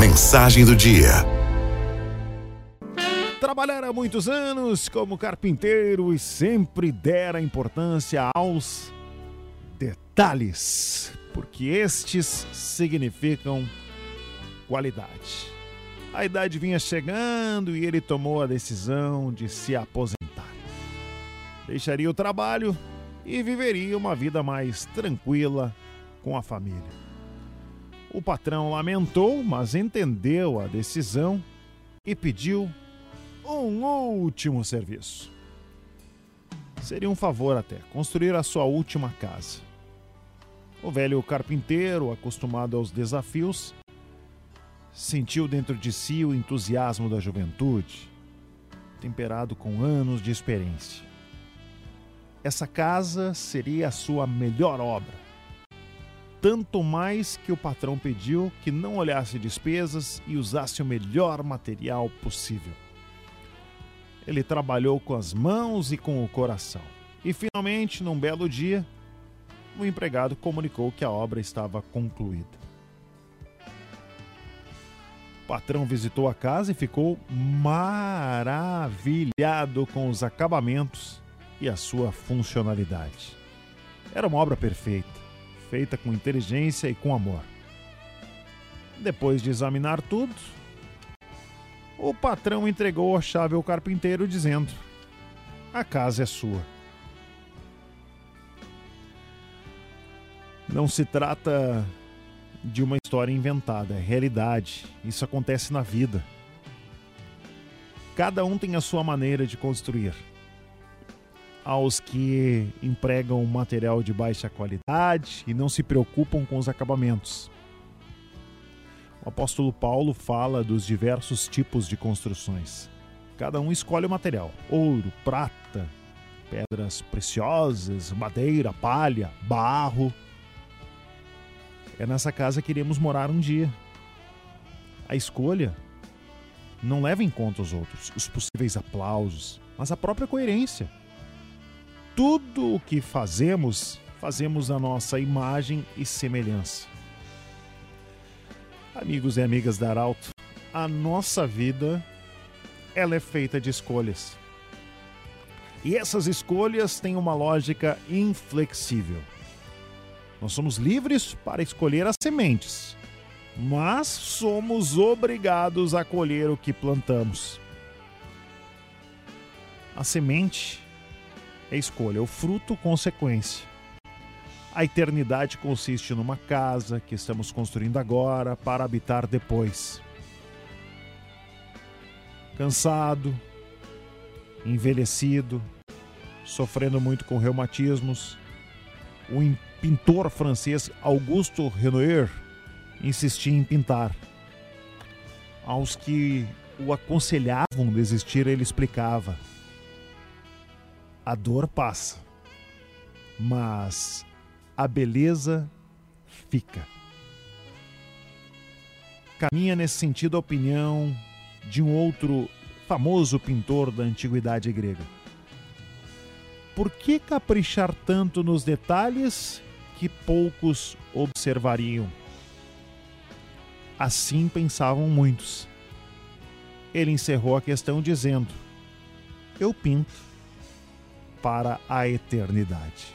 Mensagem do dia. Trabalhar há muitos anos como carpinteiro e sempre dera importância aos detalhes, porque estes significam qualidade. A idade vinha chegando e ele tomou a decisão de se aposentar. Deixaria o trabalho e viveria uma vida mais tranquila com a família. O patrão lamentou, mas entendeu a decisão e pediu um último serviço. Seria um favor até construir a sua última casa. O velho carpinteiro, acostumado aos desafios, sentiu dentro de si o entusiasmo da juventude, temperado com anos de experiência. Essa casa seria a sua melhor obra. Tanto mais que o patrão pediu que não olhasse despesas e usasse o melhor material possível. Ele trabalhou com as mãos e com o coração. E finalmente, num belo dia, o empregado comunicou que a obra estava concluída. O patrão visitou a casa e ficou maravilhado com os acabamentos e a sua funcionalidade. Era uma obra perfeita, feita com inteligência e com amor. Depois de examinar tudo, o patrão entregou a chave ao carpinteiro, dizendo: A casa é sua. Não se trata de uma história inventada, é realidade. Isso acontece na vida. Cada um tem a sua maneira de construir aos que empregam material de baixa qualidade e não se preocupam com os acabamentos. O apóstolo Paulo fala dos diversos tipos de construções. Cada um escolhe o material: ouro, prata, pedras preciosas, madeira, palha, barro. É nessa casa que iremos morar um dia. A escolha não leva em conta os outros, os possíveis aplausos, mas a própria coerência tudo o que fazemos, fazemos a nossa imagem e semelhança. Amigos e amigas da Arauto, a nossa vida ela é feita de escolhas. E essas escolhas têm uma lógica inflexível. Nós somos livres para escolher as sementes, mas somos obrigados a colher o que plantamos. A semente é escolha, o fruto, consequência. A eternidade consiste numa casa que estamos construindo agora para habitar depois. Cansado, envelhecido, sofrendo muito com reumatismos, o pintor francês Augusto Renoir insistia em pintar. Aos que o aconselhavam desistir, ele explicava: a dor passa, mas a beleza fica. Caminha nesse sentido a opinião de um outro famoso pintor da antiguidade grega. Por que caprichar tanto nos detalhes que poucos observariam? Assim pensavam muitos. Ele encerrou a questão dizendo: Eu pinto para a eternidade.